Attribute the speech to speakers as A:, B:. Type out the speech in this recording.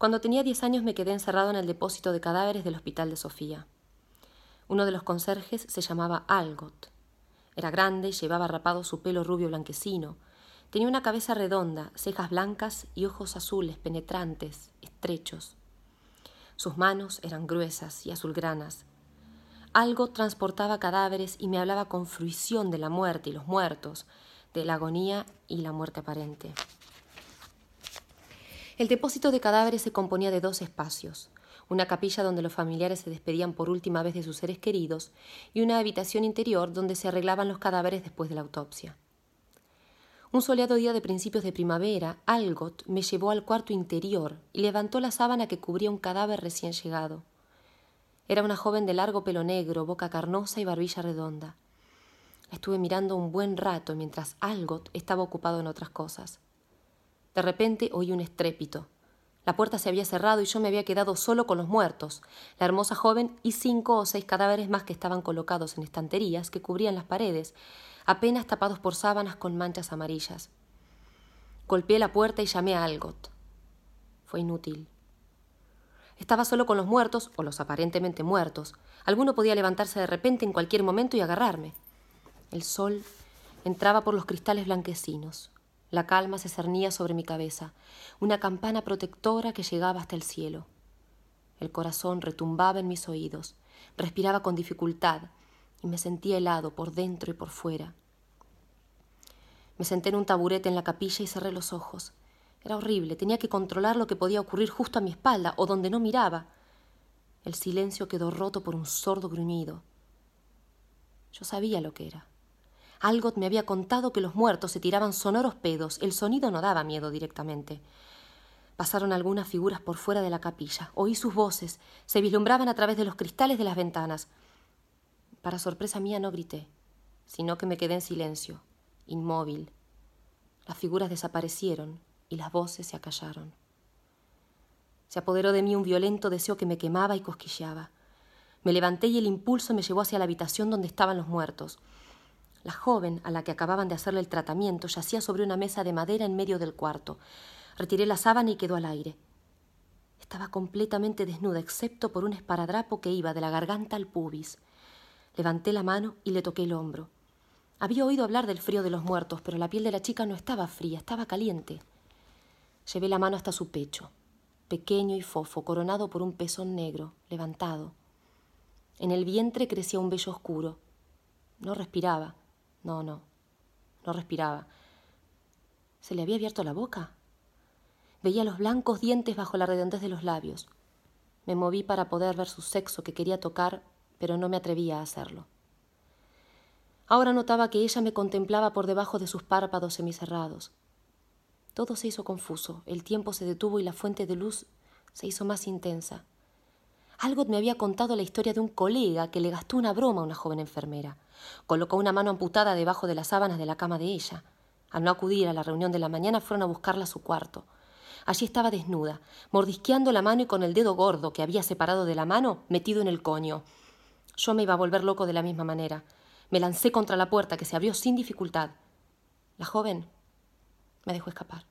A: Cuando tenía diez años me quedé encerrado en el depósito de cadáveres del hospital de Sofía. Uno de los conserjes se llamaba Algot. Era grande llevaba rapado su pelo rubio blanquecino. Tenía una cabeza redonda, cejas blancas y ojos azules penetrantes, estrechos. Sus manos eran gruesas y azulgranas. Algo transportaba cadáveres y me hablaba con fruición de la muerte y los muertos, de la agonía y la muerte aparente. El depósito de cadáveres se componía de dos espacios, una capilla donde los familiares se despedían por última vez de sus seres queridos y una habitación interior donde se arreglaban los cadáveres después de la autopsia. Un soleado día de principios de primavera, Algot me llevó al cuarto interior y levantó la sábana que cubría un cadáver recién llegado. Era una joven de largo pelo negro, boca carnosa y barbilla redonda. Estuve mirando un buen rato mientras Algot estaba ocupado en otras cosas. De repente oí un estrépito. La puerta se había cerrado y yo me había quedado solo con los muertos, la hermosa joven y cinco o seis cadáveres más que estaban colocados en estanterías que cubrían las paredes, apenas tapados por sábanas con manchas amarillas. Golpeé la puerta y llamé a Algot. Fue inútil. Estaba solo con los muertos, o los aparentemente muertos. Alguno podía levantarse de repente en cualquier momento y agarrarme. El sol entraba por los cristales blanquecinos. La calma se cernía sobre mi cabeza, una campana protectora que llegaba hasta el cielo. El corazón retumbaba en mis oídos, respiraba con dificultad y me sentía helado por dentro y por fuera. Me senté en un taburete en la capilla y cerré los ojos. Era horrible, tenía que controlar lo que podía ocurrir justo a mi espalda o donde no miraba. El silencio quedó roto por un sordo gruñido. Yo sabía lo que era. Algot me había contado que los muertos se tiraban sonoros pedos. El sonido no daba miedo directamente. Pasaron algunas figuras por fuera de la capilla. Oí sus voces. Se vislumbraban a través de los cristales de las ventanas. Para sorpresa mía no grité, sino que me quedé en silencio, inmóvil. Las figuras desaparecieron y las voces se acallaron. Se apoderó de mí un violento deseo que me quemaba y cosquilleaba. Me levanté y el impulso me llevó hacia la habitación donde estaban los muertos. La joven, a la que acababan de hacerle el tratamiento, yacía sobre una mesa de madera en medio del cuarto. Retiré la sábana y quedó al aire. Estaba completamente desnuda, excepto por un esparadrapo que iba de la garganta al pubis. Levanté la mano y le toqué el hombro. Había oído hablar del frío de los muertos, pero la piel de la chica no estaba fría, estaba caliente. Llevé la mano hasta su pecho, pequeño y fofo, coronado por un pezón negro, levantado. En el vientre crecía un vello oscuro. No respiraba. No, no, no respiraba. ¿Se le había abierto la boca? Veía los blancos dientes bajo la redondez de los labios. Me moví para poder ver su sexo que quería tocar, pero no me atrevía a hacerlo. Ahora notaba que ella me contemplaba por debajo de sus párpados semicerrados. Todo se hizo confuso, el tiempo se detuvo y la fuente de luz se hizo más intensa. Algo me había contado la historia de un colega que le gastó una broma a una joven enfermera. Colocó una mano amputada debajo de las sábanas de la cama de ella. Al no acudir a la reunión de la mañana fueron a buscarla a su cuarto. Allí estaba desnuda, mordisqueando la mano y con el dedo gordo que había separado de la mano metido en el coño. Yo me iba a volver loco de la misma manera. Me lancé contra la puerta que se abrió sin dificultad. La joven me dejó escapar.